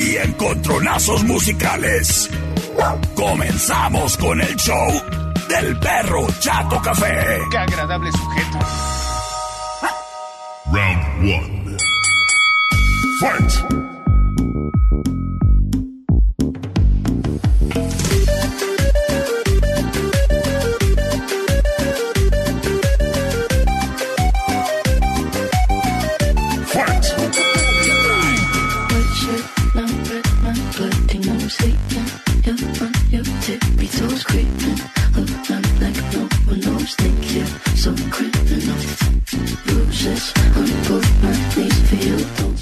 y encontronazos musicales. Comenzamos con el show del perro Chato Café. Qué agradable sujeto. Round 1. Fight.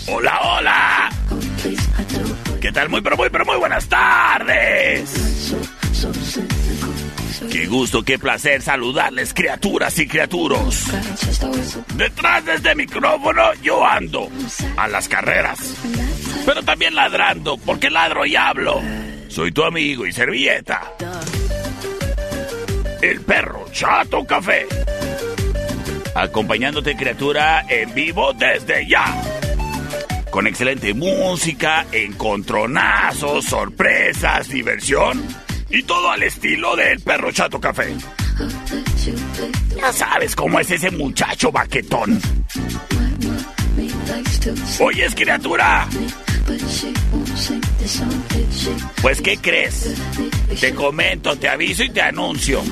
Hola, hola. ¿Qué tal? Muy, pero muy, pero muy buenas tardes. Qué gusto, qué placer saludarles, criaturas y criaturos. Detrás de este micrófono yo ando a las carreras, pero también ladrando, porque ladro y hablo. Soy tu amigo y servilleta. El perro Chato Café. Acompañándote, criatura, en vivo desde ya. Con excelente música, encontronazos, sorpresas, diversión y todo al estilo del perro Chato Café. Ya sabes cómo es ese muchacho baquetón. Oyes, criatura. Pues, ¿qué crees? Te comento, te aviso y te anuncio.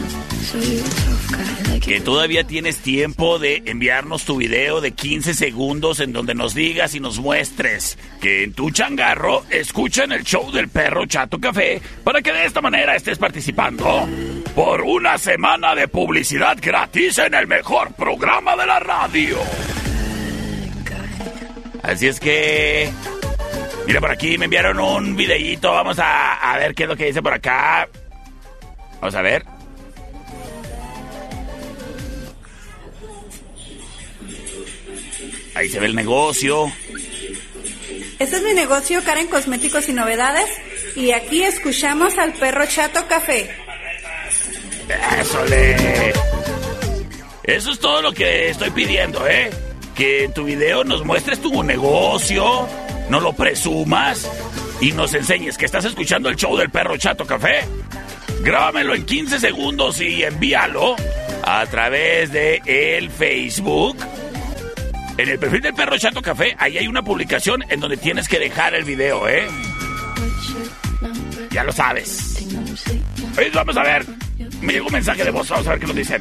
Que todavía tienes tiempo de enviarnos tu video de 15 segundos en donde nos digas y nos muestres que en tu changarro escuchan el show del perro Chato Café para que de esta manera estés participando por una semana de publicidad gratis en el mejor programa de la radio. Así es que Mira, por aquí me enviaron un videíto. Vamos a, a, ver qué es lo que dice por acá. Vamos a ver. Ahí se ve el negocio. Este es mi negocio, Karen Cosméticos y Novedades. Y aquí escuchamos al perro Chato Café. Eso le. Eso es todo lo que estoy pidiendo, ¿eh? Que en tu video nos muestres tu negocio, no lo presumas y nos enseñes que estás escuchando el show del perro Chato Café. Grábamelo en 15 segundos y envíalo a través de el Facebook. En el perfil del perro Chato Café, ahí hay una publicación en donde tienes que dejar el video, ¿eh? Ya lo sabes. Pues vamos a ver. Me llegó un mensaje de voz, vamos a ver qué nos dicen.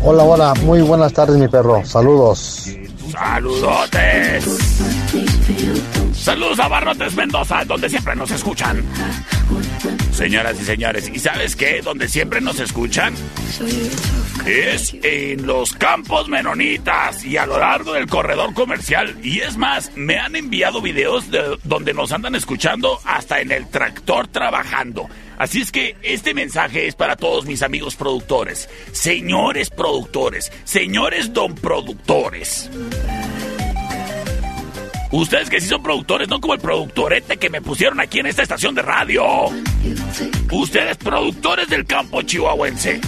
Hola, hola, muy buenas tardes, mi perro. Saludos. Saludotes. Saludos a Barrotes Mendoza, donde siempre nos escuchan. Señoras y señores, ¿y sabes qué? Donde siempre nos escuchan es en los campos menonitas y a lo largo del corredor comercial. Y es más, me han enviado videos de donde nos andan escuchando hasta en el tractor trabajando. Así es que este mensaje es para todos mis amigos productores, señores productores, señores don productores. Ustedes que sí son productores, no como el productorete que me pusieron aquí en esta estación de radio. Ustedes productores del campo chihuahuense.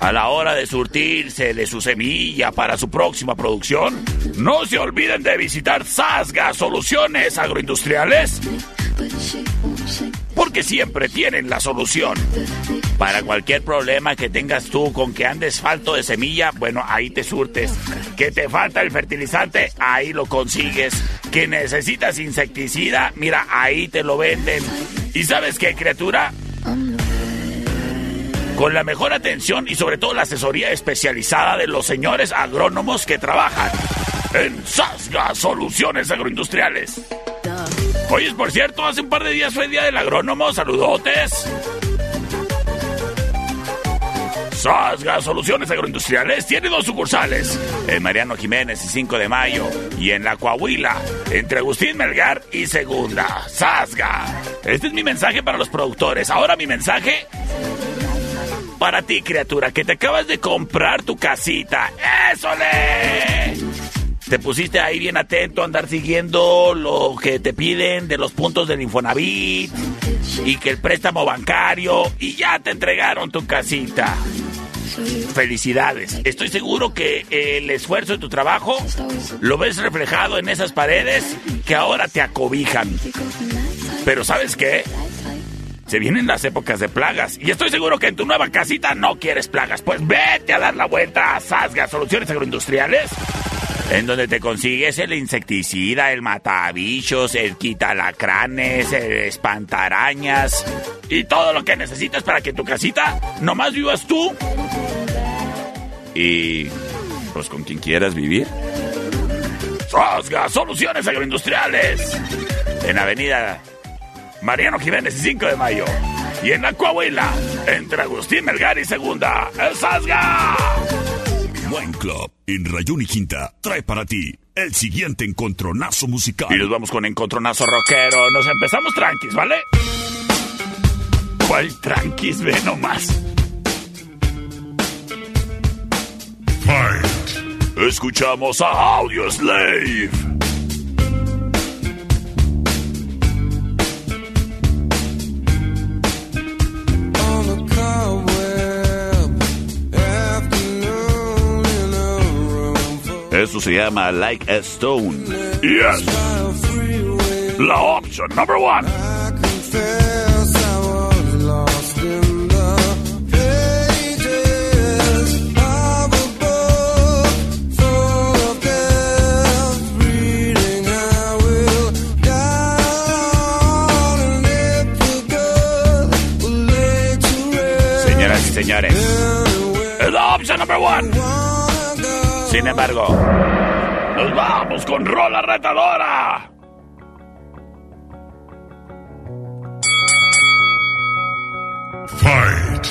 A la hora de surtirse de su semilla para su próxima producción, no se olviden de visitar Sasga Soluciones Agroindustriales. Porque siempre tienen la solución. Para cualquier problema que tengas tú con que andes falto de semilla, bueno, ahí te surtes. Que te falta el fertilizante, ahí lo consigues. Que necesitas insecticida, mira, ahí te lo venden. ¿Y sabes qué, criatura? con la mejor atención y sobre todo la asesoría especializada de los señores agrónomos que trabajan en Sasga Soluciones Agroindustriales. Oye, por cierto, hace un par de días fue Día del Agrónomo, saludotes. Sasga Soluciones Agroindustriales tiene dos sucursales, en Mariano Jiménez y 5 de Mayo, y en La Coahuila, entre Agustín Melgar y Segunda. Sasga. Este es mi mensaje para los productores. Ahora mi mensaje para ti, criatura, que te acabas de comprar tu casita. ¡Ésole! Te pusiste ahí bien atento a andar siguiendo lo que te piden de los puntos del Infonavit y que el préstamo bancario y ya te entregaron tu casita. Felicidades. Estoy seguro que el esfuerzo de tu trabajo lo ves reflejado en esas paredes que ahora te acobijan. Pero ¿sabes qué? Se vienen las épocas de plagas y estoy seguro que en tu nueva casita no quieres plagas. Pues vete a dar la vuelta a Sasga Soluciones Agroindustriales en donde te consigues el insecticida, el matabichos, el quitalacranes, el espantarañas y todo lo que necesitas para que tu casita nomás vivas tú y pues con quien quieras vivir. Sosga Soluciones Agroindustriales en Avenida Mariano Jiménez y 5 de Mayo y en la Coahuila entre Agustín Melgar y Segunda. ¡Sasga! Wine Club en Rayón y Quinta trae para ti el siguiente encontronazo musical. Y nos vamos con encontronazo rockero. Nos empezamos tranquis, ¿vale? ¿Cuál tranquis? Ve nomás. Fight. Escuchamos a Audio Slave. Eso se llama Like a Stone. Yes. La opción number one. Señoras y señores, es la opción number one. Sin embargo, vamos con rola retadora. Fight.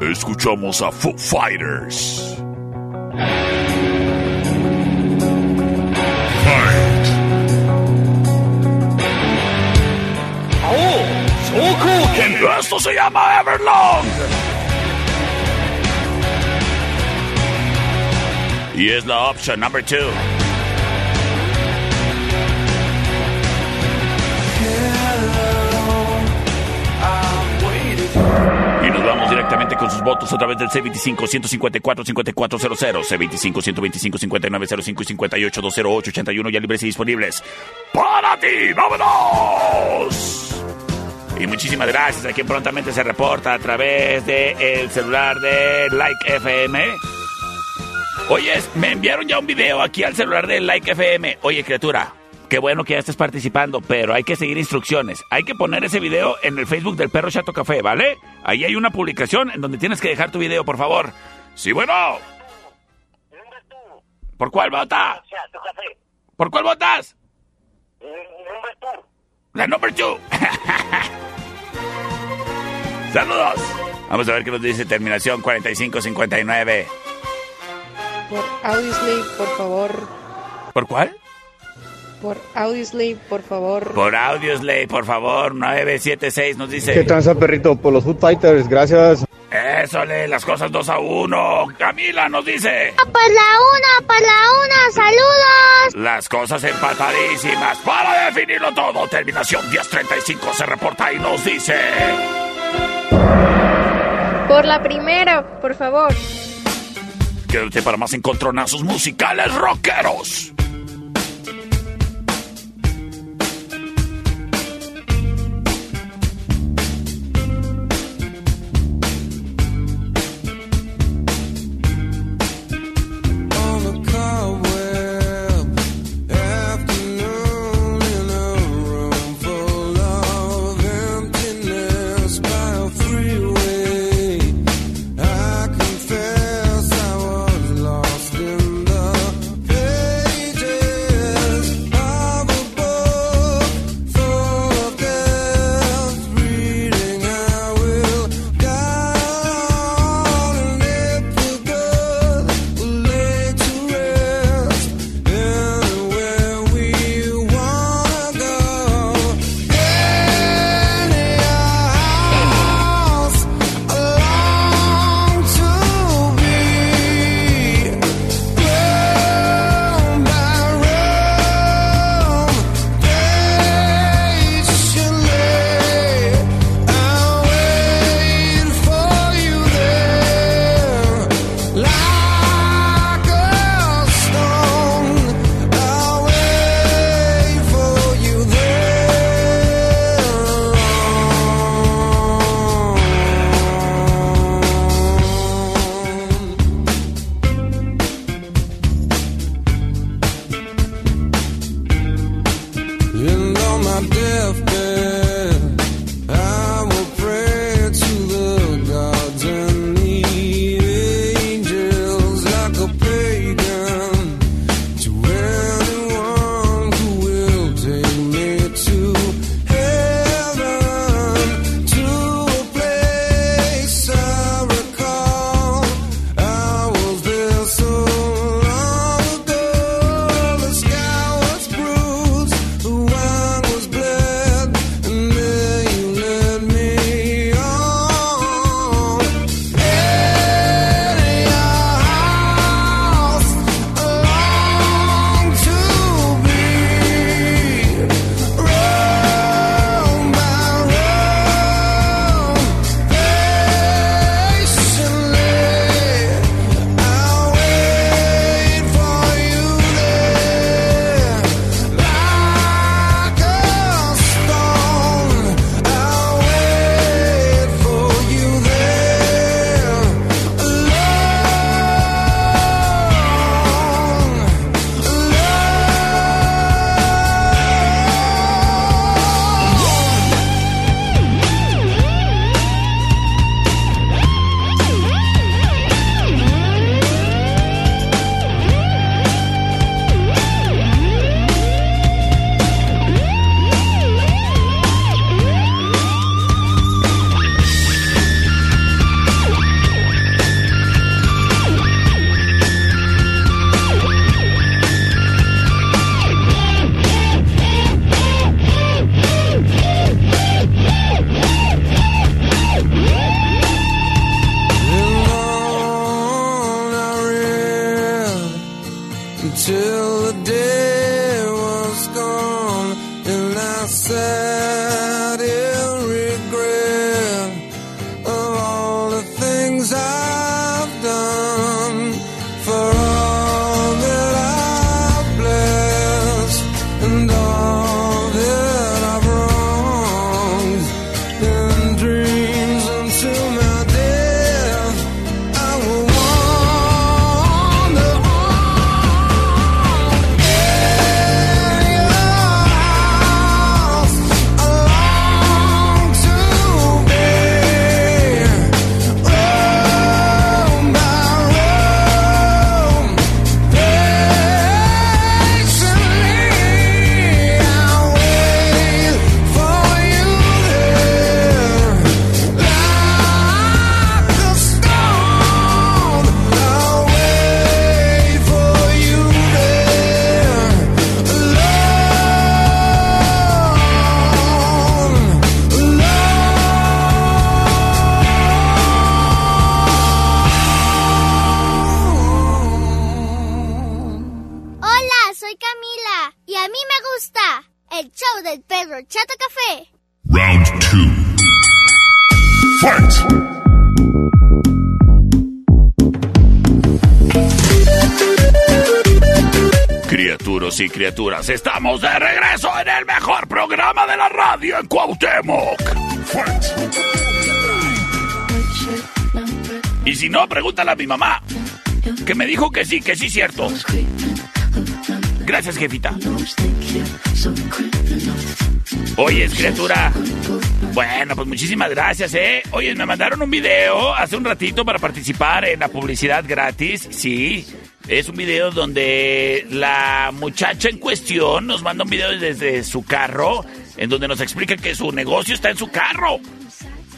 Escuchamos a Foo Fighters. Fight. Oh, Esto se llama Everlong. Y es la opción number two. Con sus votos a través del C25-154-5400, C25-125-5905 y 58-208-81 ya libres y disponibles. ¡Para ti! ¡Vámonos! Y muchísimas gracias a quien prontamente se reporta a través del el celular de Like FM. Oye, me enviaron ya un video aquí al celular de Like FM. Oye, criatura, qué bueno que ya estés participando, pero hay que seguir instrucciones. Hay que poner ese video en el Facebook del Perro Chato Café, ¿vale? Ahí hay una publicación en donde tienes que dejar tu video, por favor. Sí, bueno. ¿Por cuál vota? ¿Por cuál votas? La number two. Saludos. Vamos a ver qué nos dice terminación 4559. Por Audioslave, por favor. ¿Por cuál? Por Audioslave, por favor. Por Audioslave, por favor. 976 nos dice. ¿Qué tranza, perrito? Por los Food Fighters, gracias. Eso, le las cosas 2 a 1. Camila nos dice. Pues la una, pues la una, saludos. Las cosas empatadísimas. Para definirlo todo, terminación 1035 se reporta y nos dice. Por la primera, por favor. Quédate para más encontronazos musicales rockeros. Criaturas y criaturas, estamos de regreso en el mejor programa de la radio en Cuauhtémoc. Y si no, pregúntale a mi mamá, que me dijo que sí, que sí, cierto. Gracias, jefita. Oye, criatura. Bueno, pues muchísimas gracias, ¿eh? Oye, me mandaron un video hace un ratito para participar en la publicidad gratis. Sí, es un video donde la muchacha en cuestión nos manda un video desde su carro, en donde nos explica que su negocio está en su carro.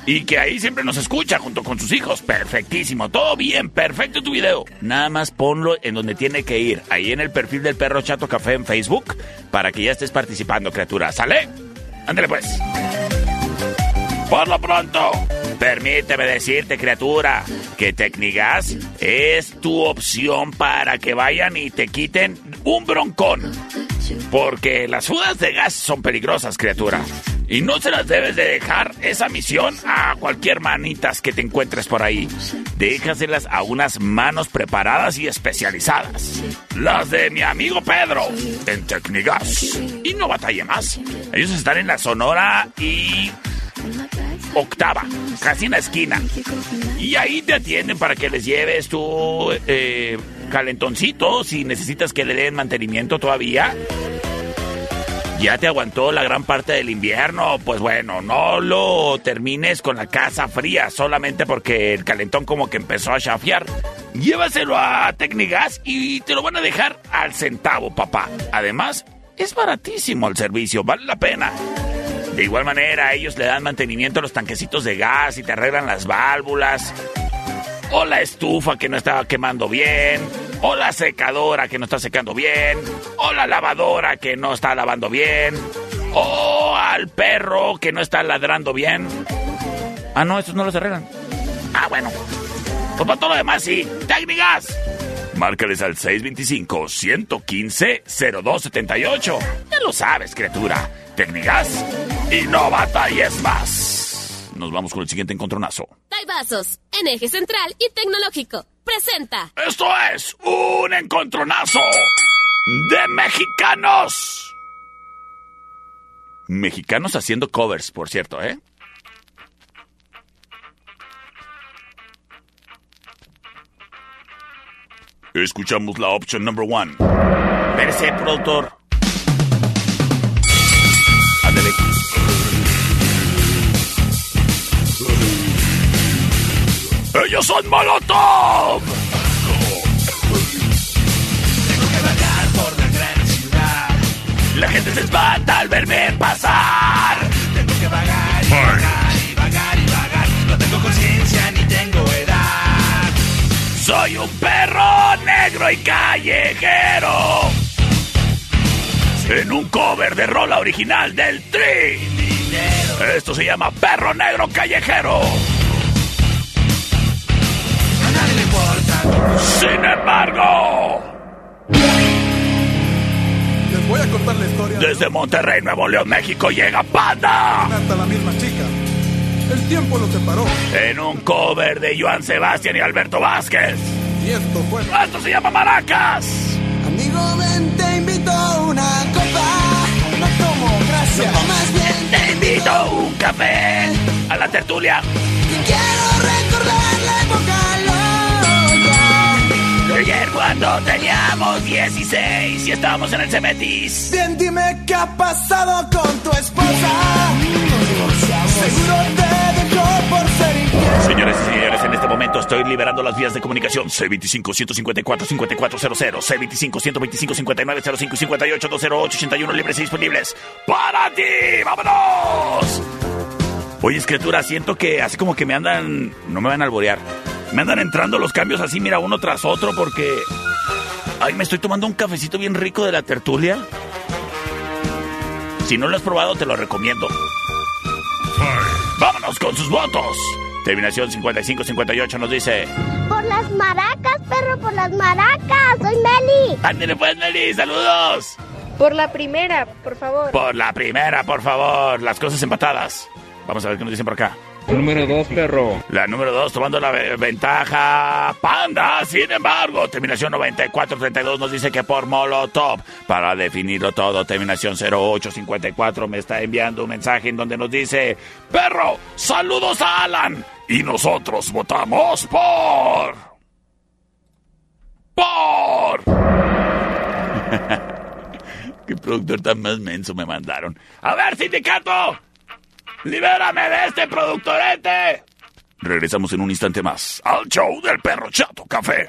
Y que ahí siempre nos escucha junto con sus hijos. Perfectísimo, todo bien, perfecto tu video. Nada más ponlo en donde tiene que ir, ahí en el perfil del perro Chato Café en Facebook, para que ya estés participando, criatura. ¿Sale? Ándale pues. Por lo pronto, permíteme decirte, criatura, que Tecnigas es tu opción para que vayan y te quiten un broncón. Porque las fugas de gas son peligrosas, criatura. Y no se las debes de dejar esa misión a cualquier manitas que te encuentres por ahí. Déjaselas a unas manos preparadas y especializadas. Las de mi amigo Pedro en Tecnigas. Y no batalle más. Ellos están en la Sonora y octava, casi en la esquina. Y ahí te atienden para que les lleves tu eh, calentoncito si necesitas que le den mantenimiento todavía. Ya te aguantó la gran parte del invierno, pues bueno, no lo termines con la casa fría solamente porque el calentón como que empezó a chafiar. Llévaselo a Tecnigas y te lo van a dejar al centavo, papá. Además, es baratísimo el servicio, vale la pena. De igual manera, ellos le dan mantenimiento a los tanquecitos de gas y te arreglan las válvulas. O la estufa que no estaba quemando bien. O la secadora que no está secando bien. O la lavadora que no está lavando bien. O al perro que no está ladrando bien. Ah, no, estos no los arreglan. Ah, bueno. Pues para todo lo demás sí. Técnicas. Márcales al 625-115-0278. Ya lo sabes, criatura. Técnicas y no batalles más. Nos vamos con el siguiente encontronazo. Vasos, en eje central y tecnológico. Presenta. Esto es un encontronazo de mexicanos. Mexicanos haciendo covers, por cierto, ¿eh? Escuchamos la opción number one. Perse, productor. ¡Ellos son Molotov! Tengo que vagar por la gran ciudad. La gente se espanta al verme pasar. Tengo que vagar y vagar y vagar y vagar. No tengo conciencia ni tengo edad. Soy un perro negro y callejero. En un cover de rola original del Tri. Esto se llama Perro Negro Callejero. Sin embargo, Les voy a contar la historia. desde Monterrey, Nuevo León, México, llega Panda. Hasta la misma chica. El tiempo los separó. En un cover de Joan Sebastián y Alberto Vázquez. Y esto fue. Esto se llama Maracas. Amigo, ven, te invito a una copa. No tomo, gracias. No más bien. Te invito a un café. A la tertulia. Ayer cuando teníamos 16 y estábamos en el Cemetis. Bien, dime qué ha pasado con tu esposa. Seguro te dejó por ser infiel. Señores y señores, en este momento estoy liberando las vías de comunicación. C25-154-5400, C25-125-5905 y 58-208-81 libres y disponibles. ¡Para ti! ¡Vámonos! Oye, escritura, siento que así como que me andan... No me van a alborear. Me andan entrando los cambios así, mira, uno tras otro porque... Ay, me estoy tomando un cafecito bien rico de la tertulia. Si no lo has probado, te lo recomiendo. Vámonos con sus votos. Terminación 5558 nos dice... Por las maracas, perro, por las maracas. Soy Meli. Ándale pues, Meli, saludos. Por la primera, por favor. Por la primera, por favor. Las cosas empatadas. Vamos a ver qué nos dicen por acá. Número dos, perro. La número dos tomando la ve- ventaja. Panda, sin embargo, terminación 9432 nos dice que por Molotov. Para definirlo todo, terminación 0854 me está enviando un mensaje en donde nos dice: Perro, saludos a Alan. Y nosotros votamos por. Por. Qué productor tan más menso me mandaron. A ver, sindicato. ¡Libérame de este productorete! Regresamos en un instante más al show del perro chato café.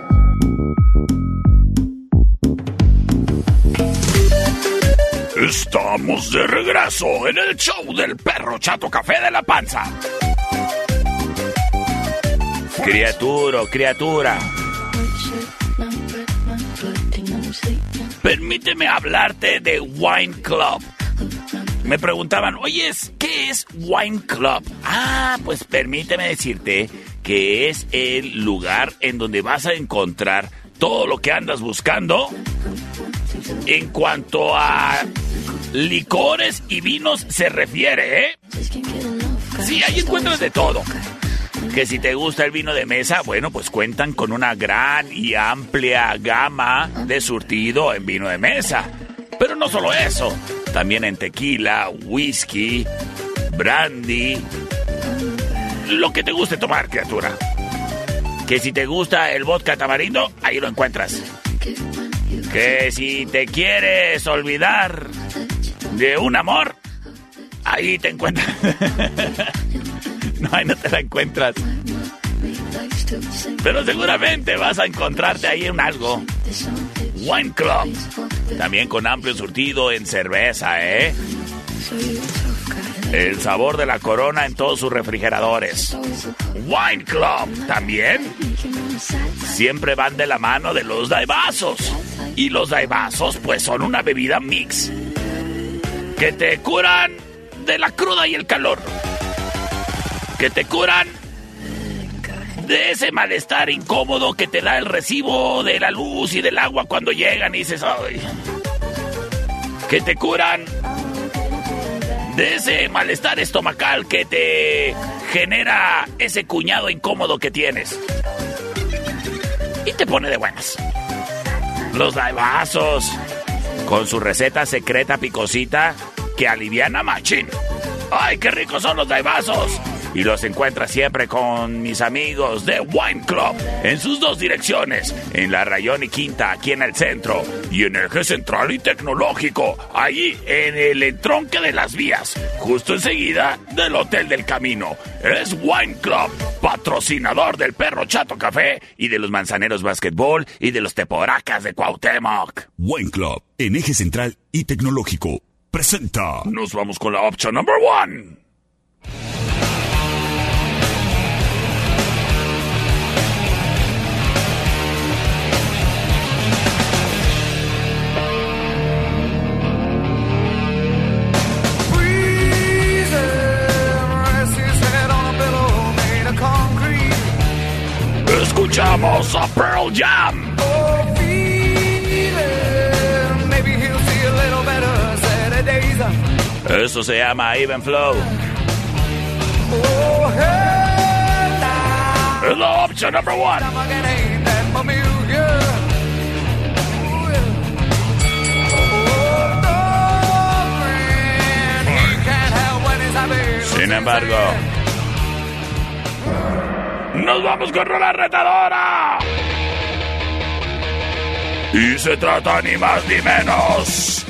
Estamos de regreso en el show del perro chato café de la panza. Criatura, criatura. Permíteme hablarte de Wine Club. Me preguntaban, oye, ¿qué es Wine Club? Ah, pues permíteme decirte que es el lugar en donde vas a encontrar todo lo que andas buscando en cuanto a licores y vinos se refiere, ¿eh? Sí, ahí encuentras de todo. Que si te gusta el vino de mesa, bueno, pues cuentan con una gran y amplia gama de surtido en vino de mesa. Pero no solo eso, también en tequila, whisky, brandy, lo que te guste tomar, criatura. Que si te gusta el vodka tamarindo, ahí lo encuentras. Que si te quieres olvidar de un amor, ahí te encuentras. no, ahí no te la encuentras. Pero seguramente vas a encontrarte ahí en algo. Wine Club. También con amplio surtido en cerveza, ¿eh? El sabor de la corona en todos sus refrigeradores. Wine Club también. Siempre van de la mano de los daibazos. Y los daibazos pues son una bebida mix. Que te curan de la cruda y el calor. Que te curan de ese malestar incómodo que te da el recibo de la luz y del agua cuando llegan y dices, ay, que te curan de ese malestar estomacal que te genera ese cuñado incómodo que tienes. Y te pone de buenas. Los daibazos, con su receta secreta picosita que aliviana machín. ¡Ay, qué ricos son los daibazos! y los encuentras siempre con mis amigos de Wine Club en sus dos direcciones, en la Rayón y Quinta, aquí en el centro, y en Eje Central y Tecnológico, ahí en el entronque de las vías, justo enseguida del Hotel del Camino. Es Wine Club, patrocinador del Perro Chato Café y de los Manzaneros Basketball y de los Teporacas de Cuauhtémoc. Wine Club, en Eje Central y Tecnológico, presenta. Nos vamos con la opción number one. Escuchamos a Pearl Jam. Eso se llama Even Flow. Es la opción number one. Sin embargo, nos vamos con Rola Retadora. Y se trata ni más ni menos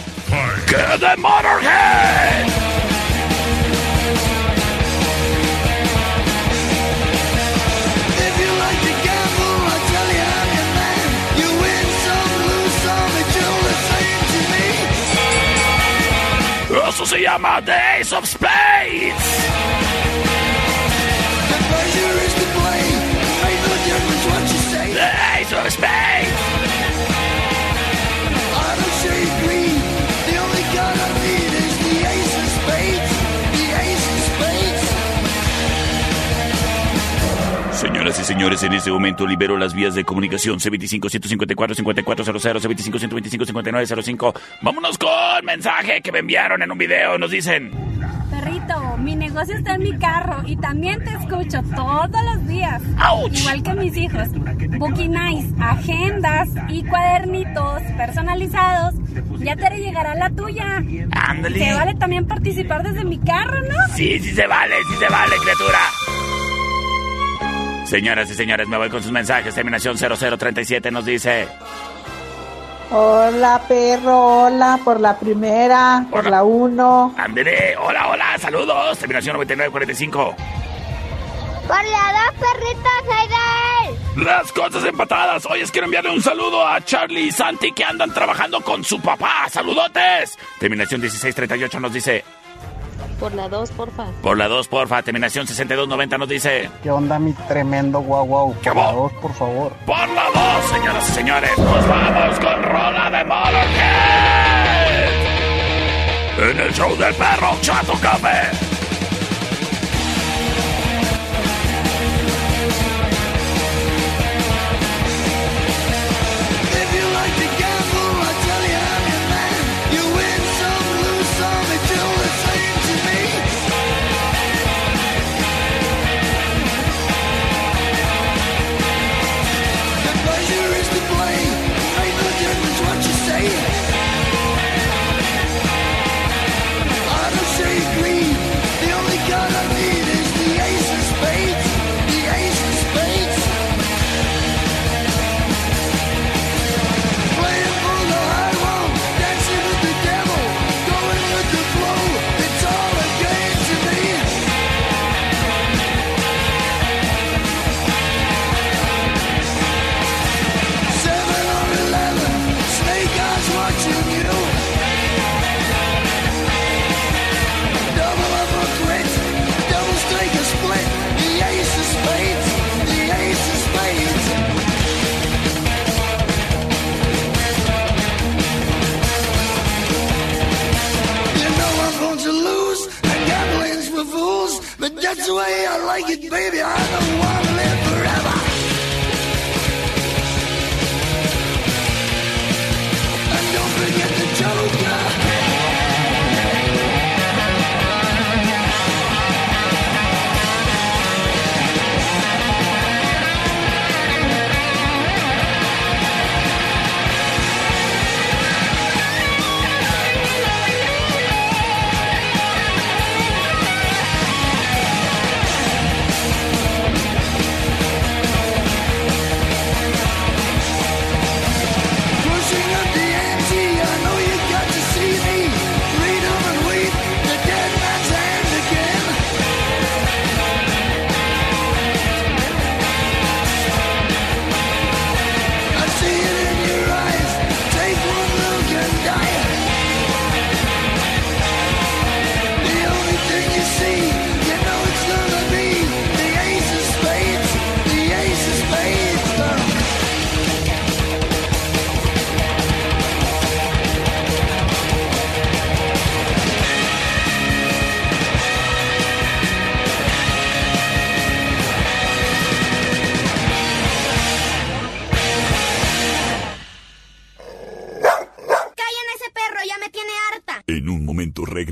que de Motorhead. Eso se llama The Ace of Spades. The pleasure is to play. Make no difference what you say. The Ace of Spades. Señoras y señores, en este momento libero las vías de comunicación C25-154-5400, C25-125-5905. Vámonos con mensaje que me enviaron en un video. Nos dicen... Perrito, mi negocio está en mi carro y también te escucho todos los días. Igual que mis hijos. Bookie Nice, agendas y cuadernitos personalizados. Ya te llegará la tuya. Ándale. Se vale también participar desde mi carro, ¿no? Sí, sí se vale, sí se vale, criatura. Señoras y señores, me voy con sus mensajes. Terminación 0037 nos dice... Hola, perro, hola, por la primera, por la uno. André, hola, hola, saludos. Terminación 9945. Por la dos perritos, él. Las cosas empatadas. Hoy quiero enviarle un saludo a Charlie y Santi que andan trabajando con su papá. ¡Saludotes! Terminación 1638 nos dice... Por la 2, porfa. Por la 2, porfa. Terminación 6290 nos dice... ¿Qué onda, mi tremendo guau guau? Por la 2, por favor. Por la 2, señoras y señores. Nos vamos con Rola de Motorhead. En el show del perro Chato Café.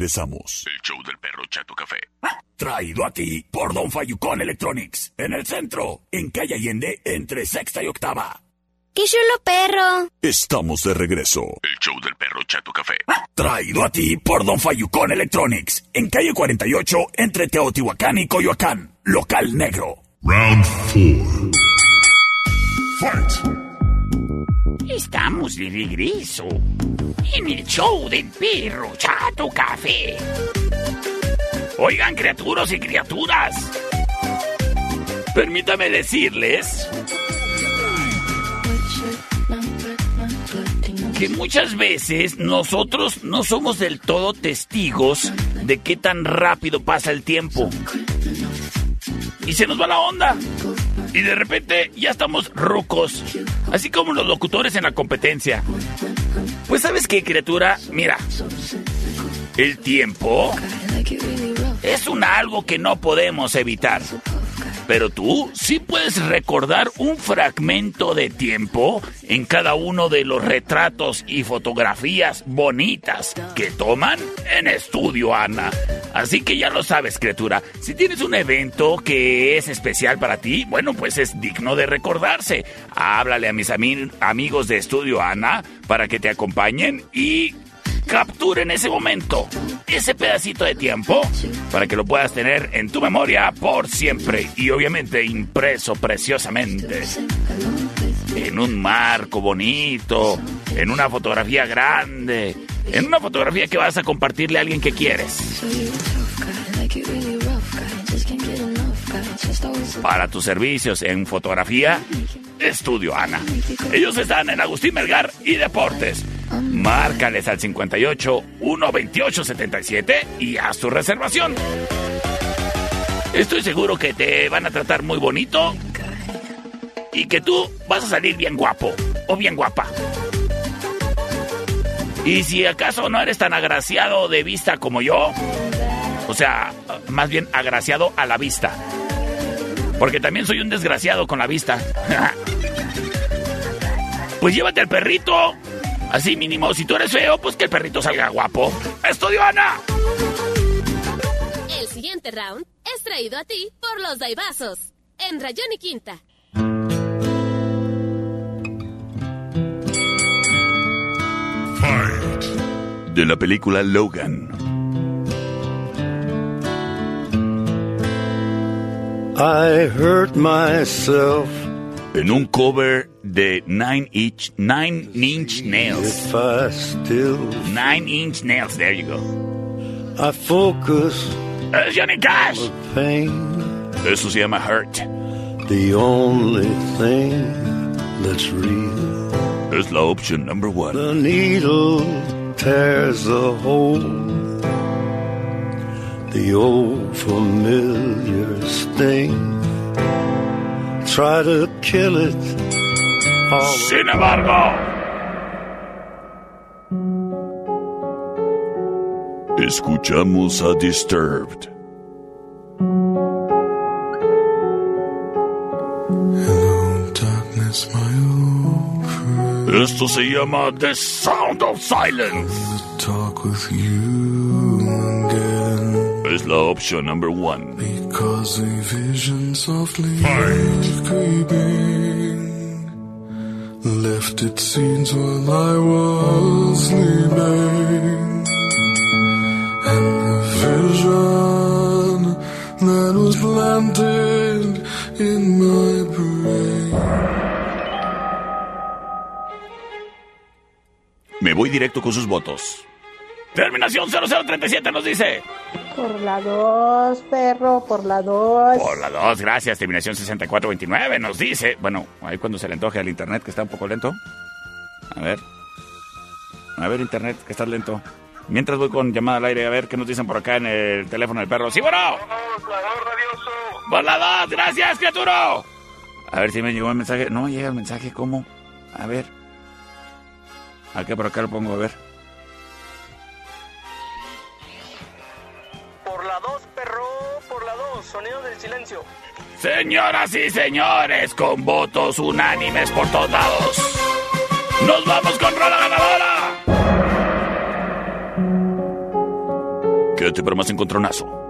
Regresamos. El show del perro Chato Café. Traído a ti por Don Fayucón Electronics. En el centro, en calle Allende, entre sexta y octava. ¡Qué chulo perro! Estamos de regreso. El show del perro Chato Café. Traído a ti por Don Fayucón Electronics. En calle 48, entre Teotihuacán y Coyoacán. Local negro. Round 4. Fight! Estamos de regreso. En el show del perro Chato Café. Oigan, criaturas y criaturas. Permítame decirles que muchas veces nosotros no somos del todo testigos de qué tan rápido pasa el tiempo. Y se nos va la onda. Y de repente ya estamos rucos. Así como los locutores en la competencia. Pues sabes qué, criatura, mira. El tiempo es un algo que no podemos evitar. Pero tú sí puedes recordar un fragmento de tiempo en cada uno de los retratos y fotografías bonitas que toman en estudio, Ana. Así que ya lo sabes, criatura. Si tienes un evento que es especial para ti, bueno, pues es digno de recordarse. Háblale a mis ami- amigos de estudio, Ana, para que te acompañen y capturen ese momento, ese pedacito de tiempo, para que lo puedas tener en tu memoria por siempre y obviamente impreso preciosamente. En un marco bonito, en una fotografía grande, en una fotografía que vas a compartirle a alguien que quieres. Para tus servicios en fotografía, Estudio Ana. Ellos están en Agustín Melgar y Deportes. Márcales al 58 128 77 y haz tu reservación. Estoy seguro que te van a tratar muy bonito y que tú vas a salir bien guapo o bien guapa. Y si acaso no eres tan agraciado de vista como yo, o sea, más bien agraciado a la vista. Porque también soy un desgraciado con la vista. pues llévate al perrito. Así mínimo, si tú eres feo, pues que el perrito salga guapo. ¡Estudio Ana! El siguiente round es traído a ti por los Daibazos. En Rayón y Quinta. De la película Logan. I hurt myself. En un cover de Nine Inch, Nine Inch Nails. If I still Nine Inch Nails, there you go. I focus Es Johnny Cash. pain, Eso se llama Hurt. the only thing that's real. Es la opción number one. The needle tears a hole the old familiar sting. Try to kill it. Sin embargo, escuchamos a Disturbed. Hello, darkness, my old friend. Esto se llama The Sound of Silence. talk with you la opción number one. Because a vision softly creeping left its scenes while I was sleeping, and the vision that was planted in my brain. Me voy directo con sus votos. Terminación 0037 nos dice. Por la 2, perro, por la 2. Por la 2, gracias. Terminación 6429 nos dice. Bueno, ahí cuando se le antoje al internet que está un poco lento. A ver. A ver, internet, que está lento. Mientras voy con llamada al aire, a ver qué nos dicen por acá en el teléfono del perro. ¡Sí, bueno! ¡Por la 2! ¡Gracias, criatura! A ver si me llegó el mensaje. No llega el mensaje, ¿cómo? A ver. Acá por acá lo pongo, a ver. Silencio. Señoras y señores, con votos unánimes por todos lados, nos vamos con rola ganadora. Quédate para más encontronazo.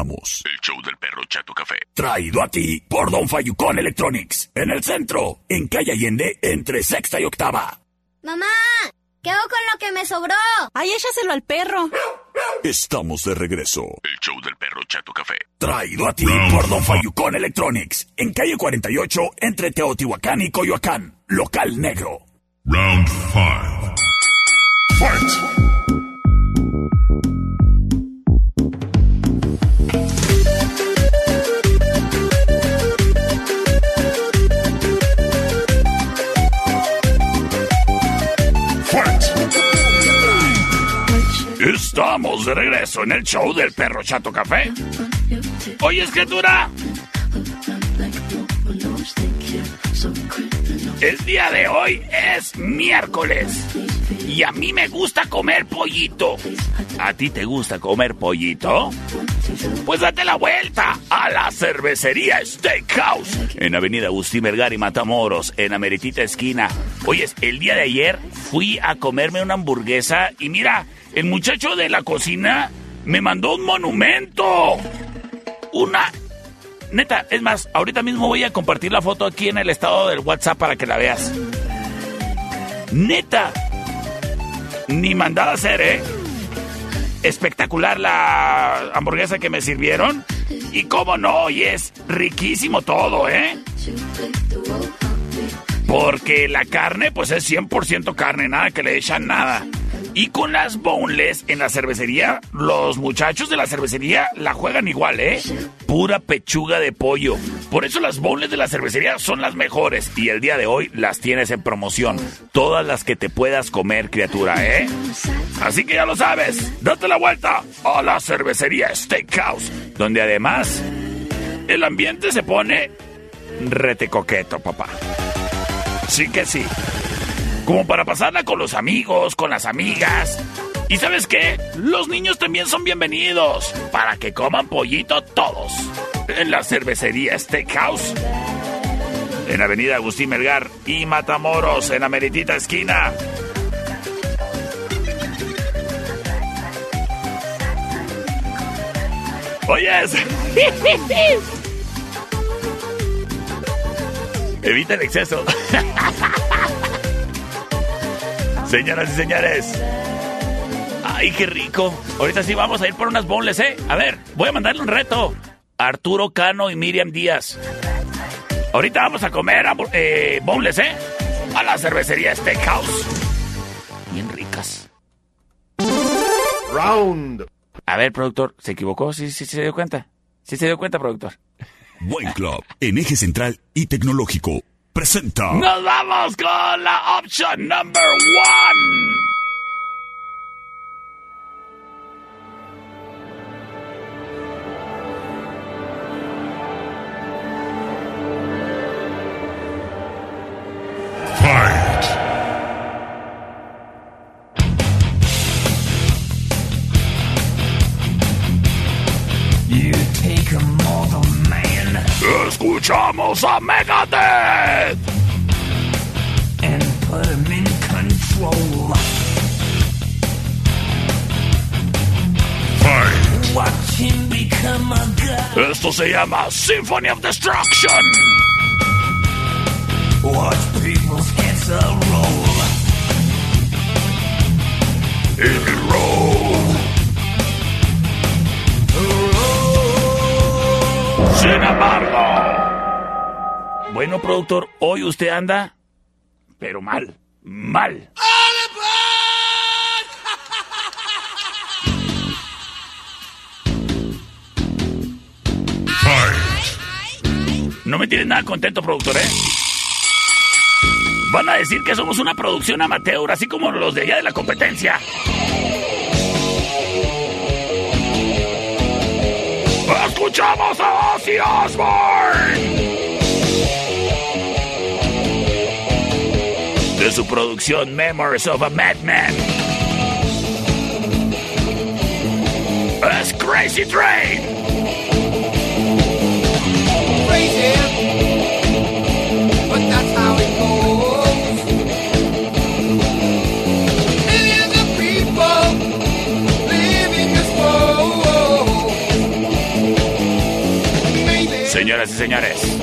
Regresamos. El show del perro Chato Café. Traído a ti por Don Fayucón Electronics. En el centro, en calle Allende, entre sexta y octava. Mamá, ¿qué hago con lo que me sobró? Ay, échaselo al perro. Estamos de regreso. El show del perro Chato Café. Traído a ti por Don Fayucón Electronics. En calle 48, entre Teotihuacán y Coyoacán. Local negro. Round 5. Fight! Estamos de regreso en el show del perro Chato Café. Oye, escritura. El día de hoy es miércoles. Y a mí me gusta comer pollito. ¿A ti te gusta comer pollito? Pues date la vuelta a la cervecería Steakhouse en Avenida Agustín Vergara y Matamoros, en la meritita esquina. Oye, el día de ayer fui a comerme una hamburguesa y mira, el muchacho de la cocina me mandó un monumento. Una... Neta, es más, ahorita mismo voy a compartir la foto aquí en el estado del WhatsApp para que la veas. Neta. Ni mandada a ¿eh? Espectacular la hamburguesa que me sirvieron. Y cómo no, y es riquísimo todo, ¿eh? Porque la carne, pues es 100% carne, nada que le echan nada. Y con las boneless en la cervecería, los muchachos de la cervecería la juegan igual, ¿eh? Pura pechuga de pollo. Por eso las boneless de la cervecería son las mejores. Y el día de hoy las tienes en promoción. Todas las que te puedas comer, criatura, ¿eh? Así que ya lo sabes. Date la vuelta a la cervecería Steakhouse. Donde además el ambiente se pone rete coqueto, papá. Sí que sí como para pasarla con los amigos, con las amigas. ¿Y sabes qué? Los niños también son bienvenidos para que coman pollito todos. En la cervecería Steakhouse. En Avenida Agustín Melgar y Matamoros, en la meritita esquina. Oyes. Evita el exceso. Señoras y señores. Ay, qué rico. Ahorita sí vamos a ir por unas bonles, ¿eh? A ver, voy a mandarle un reto. Arturo Cano y Miriam Díaz. Ahorita vamos a comer eh, bonles, ¿eh? A la cervecería Steakhouse. Bien ricas. Round. A ver, productor, ¿se equivocó? ¿Sí, sí, se dio cuenta? ¿Sí se dio cuenta, productor? Buen Club, en eje central y tecnológico presenta. Nos vamos con la opción number one. Escuchamos a Megadeth. and put him in control. Fight! Watch him become a god. Esto se llama Symphony of Destruction. Watch people's heads roll. In a Bueno, productor, hoy usted anda, pero mal, mal. Fight! No me tienes nada contento, productor, ¿eh? Van a decir que somos una producción amateur, así como los de allá de la competencia. Escuchamos a Ozzy Osbourne. De su producción Memories of a Madman. Es Crazy Train. Señoras y señores.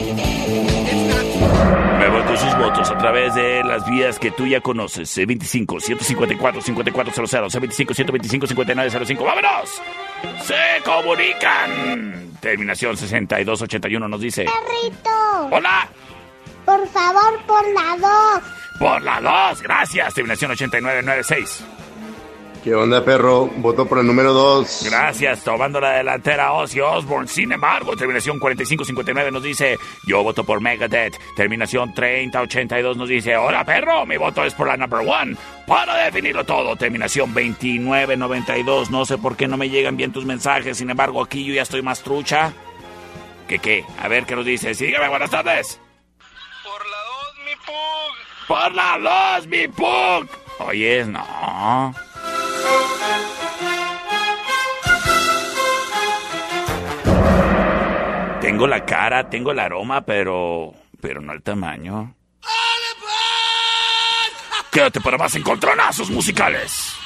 Me voy con sus votos a través de las vías que tú ya conoces. C25 154 5400 C25 125 5905. ¡Vámonos! ¡Se comunican! Terminación 6281 nos dice. Perrito. ¡Hola! Por favor, por la 2. Por la 2, gracias. Terminación 8996. ¿Qué onda, perro? Voto por el número 2. Gracias, tomando la delantera Ozzy Osbourne. Sin embargo, terminación 4559 nos dice, yo voto por Megadeth. Terminación 3082 nos dice, hola, perro, mi voto es por la number one. Para definirlo todo, terminación 2992. No sé por qué no me llegan bien tus mensajes. Sin embargo, aquí yo ya estoy más trucha. ¿Qué qué? A ver qué nos dice. Sígueme, buenas tardes. Por la 2, mi pug. Por la 2, mi pug. Oye, no. Tengo la cara, tengo el aroma, pero. pero no el tamaño. Quédate para más encontronazos musicales.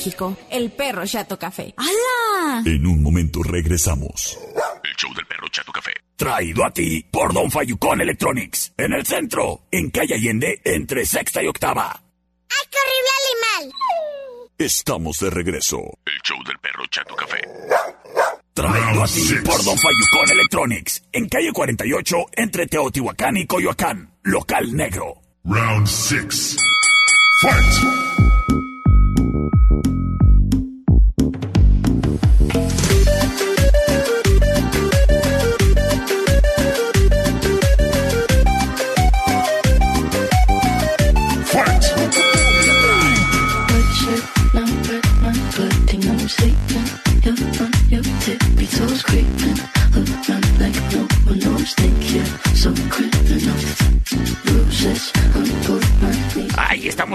México, el perro chato café. ¡Hala! En un momento regresamos. El show del perro Chato Café. Traído a ti por Don Fayucón Electronics. En el centro, en calle Allende, entre sexta y octava. ¡Ay, qué horrible animal! Estamos de regreso. El show del perro Chato Café. Traído a ti por Don Fayucón Electronics. En calle 48, entre Teotihuacán y Coyoacán. Local negro. Round 6. Fight!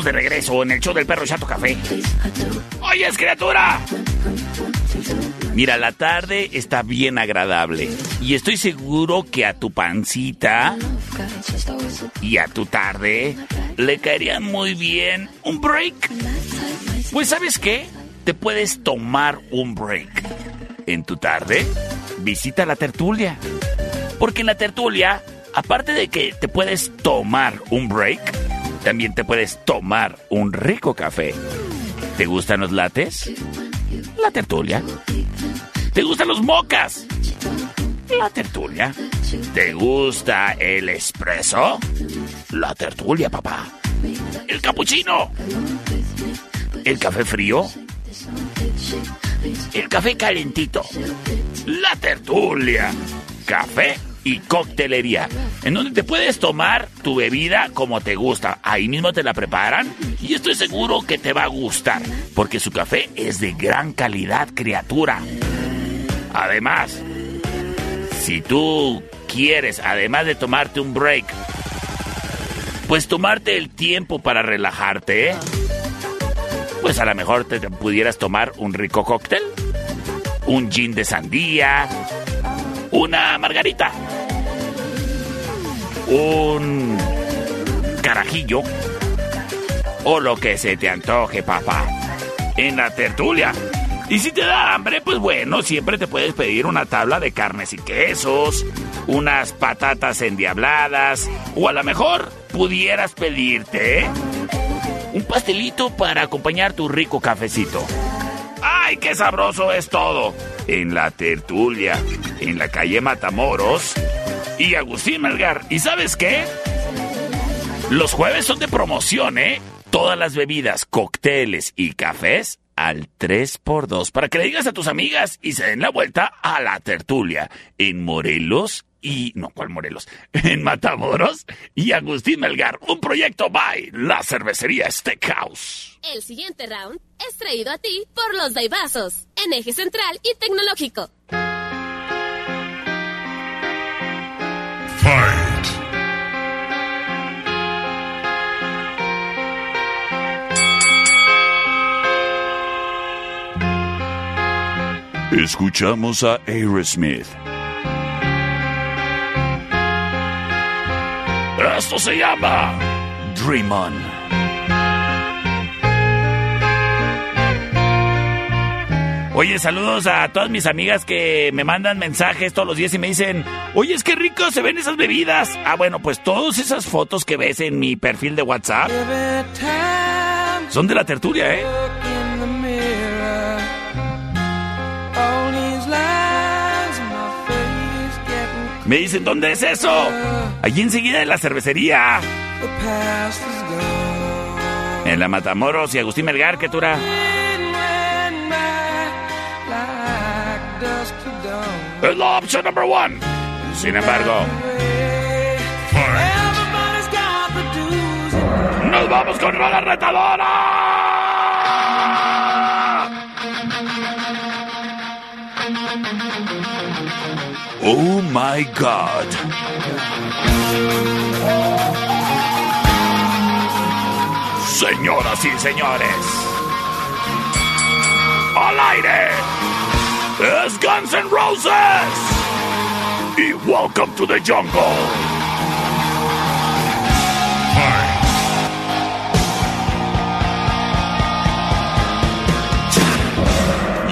De regreso en el show del perro Chato Café. ¡Oyes, criatura! Mira, la tarde está bien agradable. Y estoy seguro que a tu pancita y a tu tarde le caerían muy bien un break. Pues sabes qué? Te puedes tomar un break. En tu tarde, visita la tertulia. Porque en la tertulia, aparte de que te puedes tomar un break, también te puedes tomar un rico café. ¿Te gustan los lates? La tertulia. ¿Te gustan los mocas? La tertulia. ¿Te gusta el espresso? La tertulia, papá. ¿El capuchino? ¿El café frío? El café calentito. La tertulia. Café y coctelería, en donde te puedes tomar tu bebida como te gusta. Ahí mismo te la preparan y estoy seguro que te va a gustar, porque su café es de gran calidad, criatura. Además, si tú quieres, además de tomarte un break, pues tomarte el tiempo para relajarte, pues a lo mejor te, te pudieras tomar un rico cóctel, un gin de sandía, una margarita, un carajillo o lo que se te antoje, papá, en la tertulia. Y si te da hambre, pues bueno, siempre te puedes pedir una tabla de carnes y quesos, unas patatas endiabladas, o a lo mejor pudieras pedirte un pastelito para acompañar tu rico cafecito. ¡Ay, qué sabroso es todo! En la tertulia, en la calle Matamoros y Agustín Melgar. ¿Y sabes qué? Los jueves son de promoción, ¿eh? Todas las bebidas, cócteles y cafés al 3x2 para que le digas a tus amigas y se den la vuelta a la tertulia en Morelos y... No, ¿cuál Morelos? En Matamoros y Agustín Melgar. Un proyecto by la cervecería Steakhouse. El siguiente round es traído a ti por los Daibazos, en eje central y tecnológico. Escuchamos a Aerosmith. Esto se llama Dream On. Oye, saludos a todas mis amigas que me mandan mensajes todos los días y me dicen, oye, es que rico se ven esas bebidas. Ah, bueno, pues todas esas fotos que ves en mi perfil de WhatsApp son de la tertulia, ¿eh? Me dicen, ¿dónde es eso? Allí enseguida en la cervecería. En la Matamoros y Agustín Melgar, ¿qué tura? Es la opción number one. Sin embargo, nos vamos con la retadora. Oh my God. Señoras y señores, al aire It's Guns N' Roses. Y welcome to the jungle.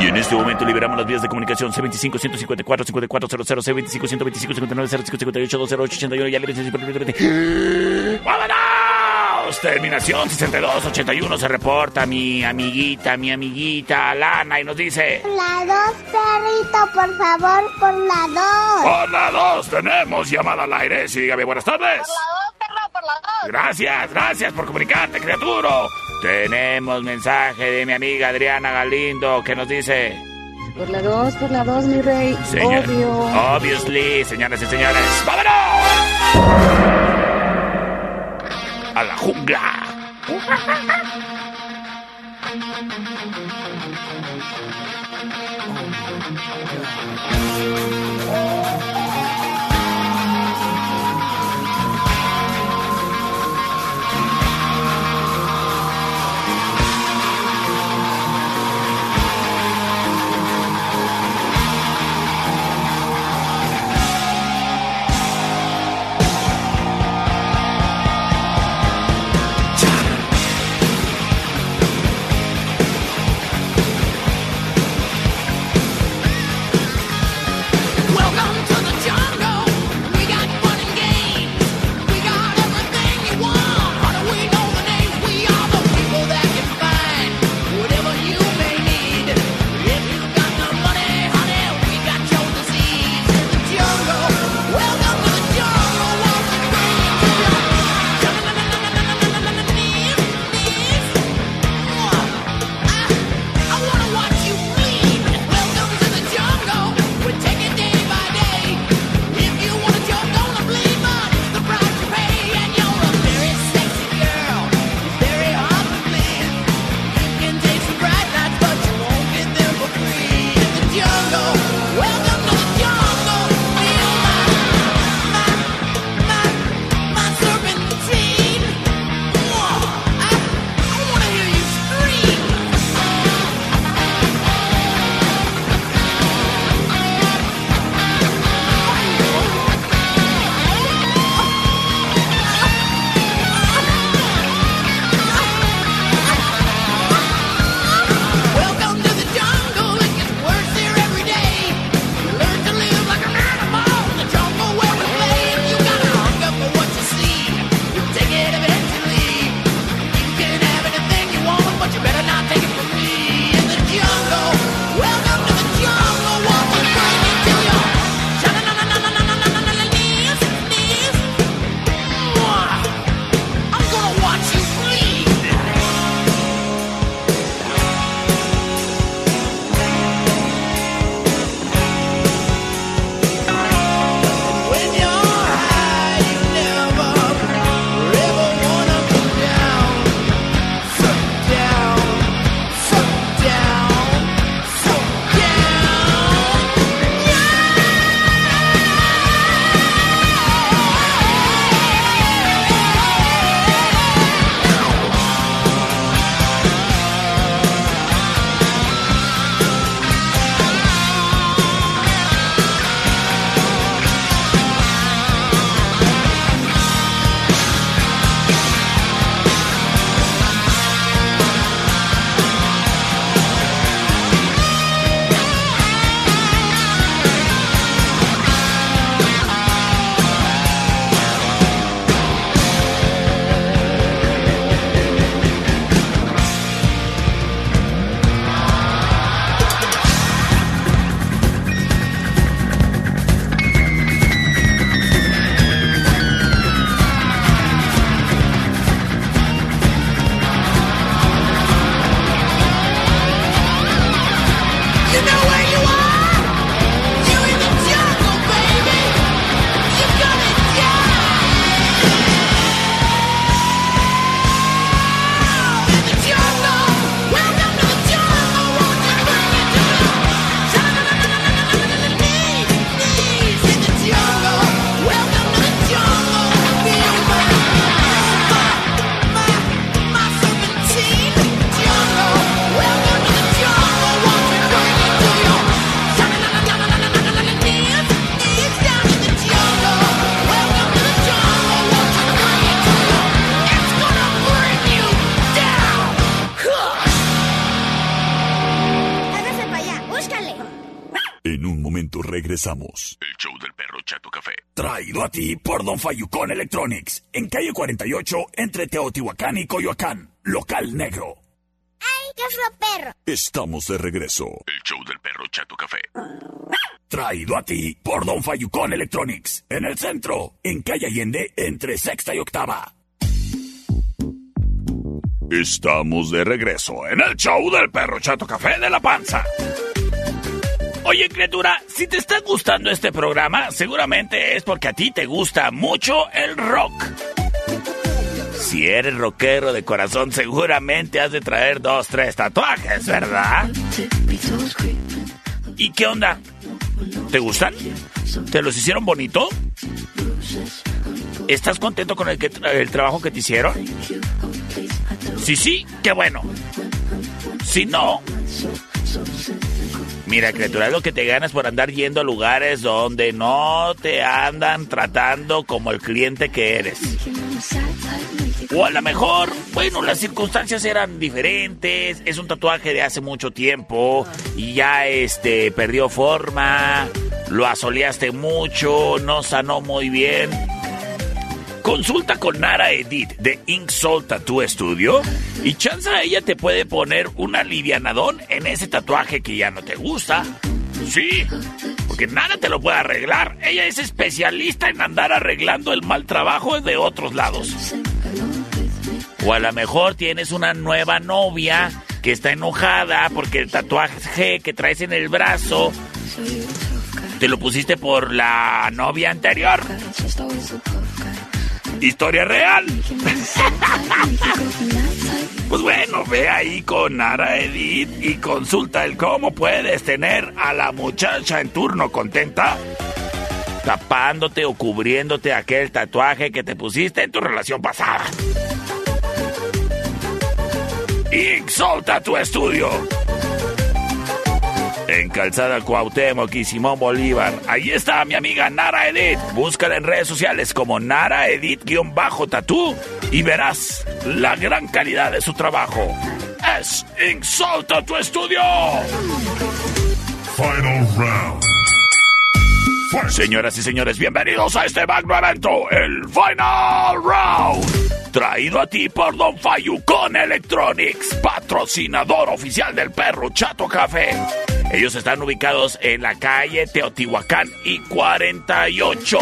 Y en este momento liberamos las vías de comunicación. C25-154-5400, C25-125-5905-58-208-81 y ya le 59 05 58 28 81 ya ¡Vámonos! Terminación 62 81 se reporta mi amiguita, mi amiguita Lana y nos dice La 2, perrito, por favor, por la 2. Por la 2 tenemos llamada al aire. Sí, dígame buenas tardes. Por la 2, perro, por la 2. Gracias, gracias por comunicarte, criatura. Tenemos mensaje de mi amiga Adriana Galindo que nos dice... Por la 2, por la 2, mi rey. Señor, Obvio. Obviously, señoras y señores. ¡Vámonos! A la jungla. ti por Don Fayucón Electronics. En calle 48, entre Teotihuacán y Coyoacán. Local negro. ¡Ay, qué perro! Estamos de regreso. El show del perro Chato Café. Traído a ti por Don Fayucón Electronics. En el centro, en calle Allende, entre sexta y octava. Estamos de regreso en el show del perro Chato Café de la Panza. Oye, criatura, si te está gustando este programa, seguramente es porque a ti te gusta mucho el rock. Si eres rockero de corazón, seguramente has de traer dos, tres tatuajes, ¿verdad? ¿Y qué onda? ¿Te gustan? ¿Te los hicieron bonito? ¿Estás contento con el, que, el trabajo que te hicieron? Sí, sí, qué bueno. Si no, Mira, criatura, lo que te ganas por andar yendo a lugares donde no te andan tratando como el cliente que eres. O a lo mejor, bueno, las circunstancias eran diferentes, es un tatuaje de hace mucho tiempo y ya este perdió forma, lo asoleaste mucho, no sanó muy bien. Consulta con Nara Edith de Ink Soul Tattoo Studio y chanza ella te puede poner un alivianadón en ese tatuaje que ya no te gusta. Sí, porque nada te lo puede arreglar. Ella es especialista en andar arreglando el mal trabajo de otros lados. O a lo mejor tienes una nueva novia que está enojada porque el tatuaje que traes en el brazo te lo pusiste por la novia anterior. Historia real. Pues bueno, ve ahí con Nara Edith y consulta el cómo puedes tener a la muchacha en turno contenta tapándote o cubriéndote aquel tatuaje que te pusiste en tu relación pasada. Exalta tu estudio. En Calzada Cuauhtémoc y Simón Bolívar. Ahí está mi amiga Nara Edith. Búscala en redes sociales como Nara Edith-Tatú y verás la gran calidad de su trabajo. Es Exalta tu estudio. Final round. Señoras y señores, bienvenidos a este magno evento, el Final Round. Traído a ti por Don Fayucon Electronics, patrocinador oficial del perro Chato Café. Ellos están ubicados en la calle Teotihuacán y 48,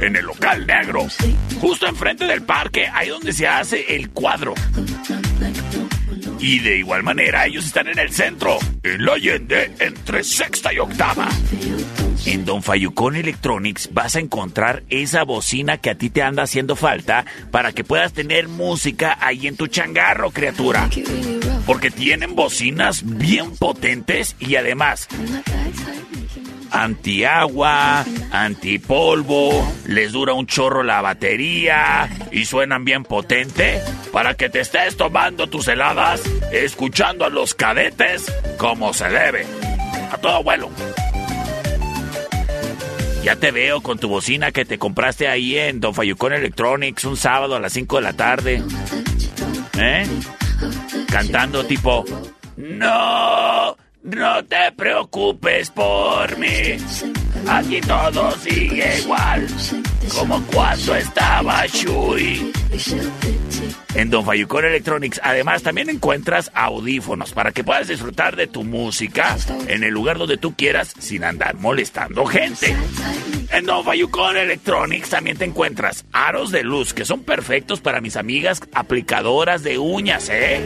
en el local negro, justo enfrente del parque, ahí donde se hace el cuadro. Y de igual manera, ellos están en el centro, en la Allende, entre sexta y octava. En Don Fayucón Electronics vas a encontrar esa bocina que a ti te anda haciendo falta para que puedas tener música ahí en tu changarro, criatura. Porque tienen bocinas bien potentes y además antiagua, antipolvo, les dura un chorro la batería y suenan bien potente para que te estés tomando tus heladas, escuchando a los cadetes como se debe. A todo vuelo. Ya te veo con tu bocina que te compraste ahí en Don Fayucón Electronics un sábado a las 5 de la tarde. ¿Eh? Cantando tipo... No, no te preocupes por mí. Aquí todo sigue igual. Como cuando estaba Shui. En Don Fayucón Electronics además también encuentras audífonos para que puedas disfrutar de tu música en el lugar donde tú quieras sin andar molestando gente. En Don Fayucón Electronics también te encuentras aros de luz que son perfectos para mis amigas aplicadoras de uñas, ¿eh?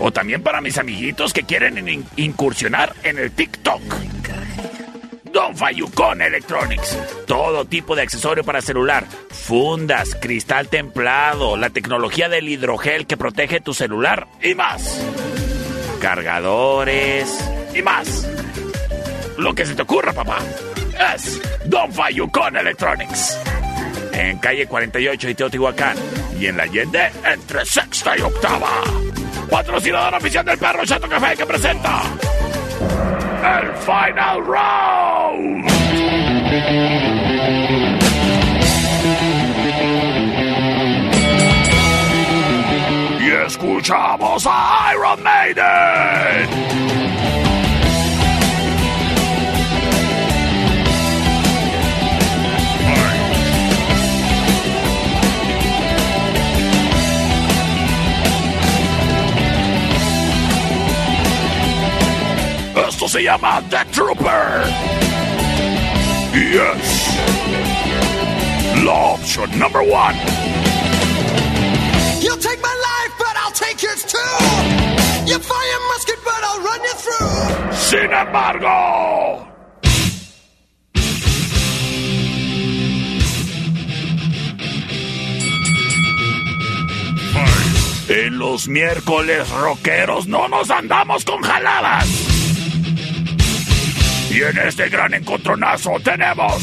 O también para mis amiguitos que quieren in- incursionar en el TikTok. Don Fayucón Electronics. Todo tipo de accesorio para celular. Fundas, cristal templado, la tecnología del hidrogel que protege tu celular y más. Cargadores y más. Lo que se te ocurra, papá. Es Don Fayucón Electronics. En calle 48 y Teotihuacán. Y en la Allende entre sexta y octava. Patrocinador oficial del perro Chato Café que presenta. El Final Round. Y escuchamos a Iron Maiden. Se llama The Trooper. Yes. La opción number one. You'll take my life, but I'll take yours too. You fire musket, but I'll run you through. Sin embargo. En los miércoles rockeros no nos andamos con jaladas. Y en este gran encontronazo tenemos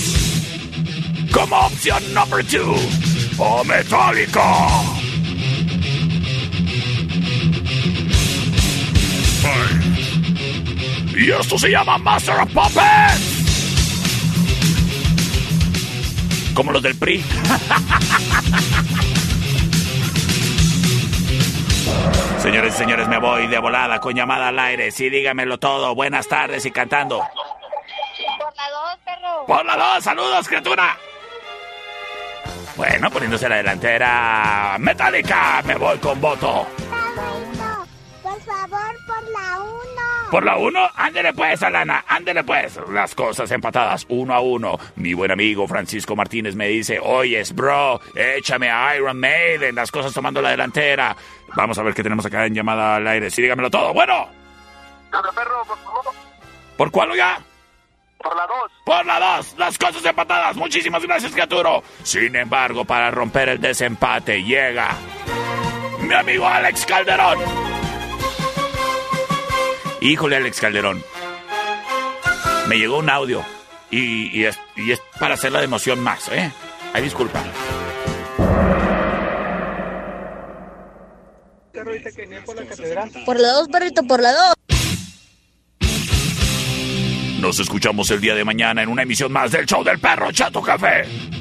como opción number two o Metallica. Y esto se llama Master of Puppets. Como los del PRI. Señores y señores, me voy de volada con llamada al aire. Sí, dígamelo todo. Buenas tardes y cantando. Por la dos, saludos, criatura. Bueno, poniéndose la delantera. Metallica, me voy con voto. Por favor, por la uno. Por la uno, ándele pues, Alana, ándele pues. Las cosas empatadas, uno a uno. Mi buen amigo Francisco Martínez me dice, oyes, bro, échame a Iron Maiden, las cosas tomando la delantera. Vamos a ver qué tenemos acá en llamada al aire. Sí, dígamelo todo. Bueno. perro, por favor. ¿Por cuál ya? Por la dos. Por la dos, las cosas empatadas. Muchísimas gracias, criaturo. Sin embargo, para romper el desempate llega mi amigo Alex Calderón. Híjole, Alex Calderón. Me llegó un audio y, y, es, y es para hacer la emoción más, ¿eh? Ay, disculpa. Por la dos, perrito, por la dos. Nos escuchamos el día de mañana en una emisión más del show del perro Chato Café.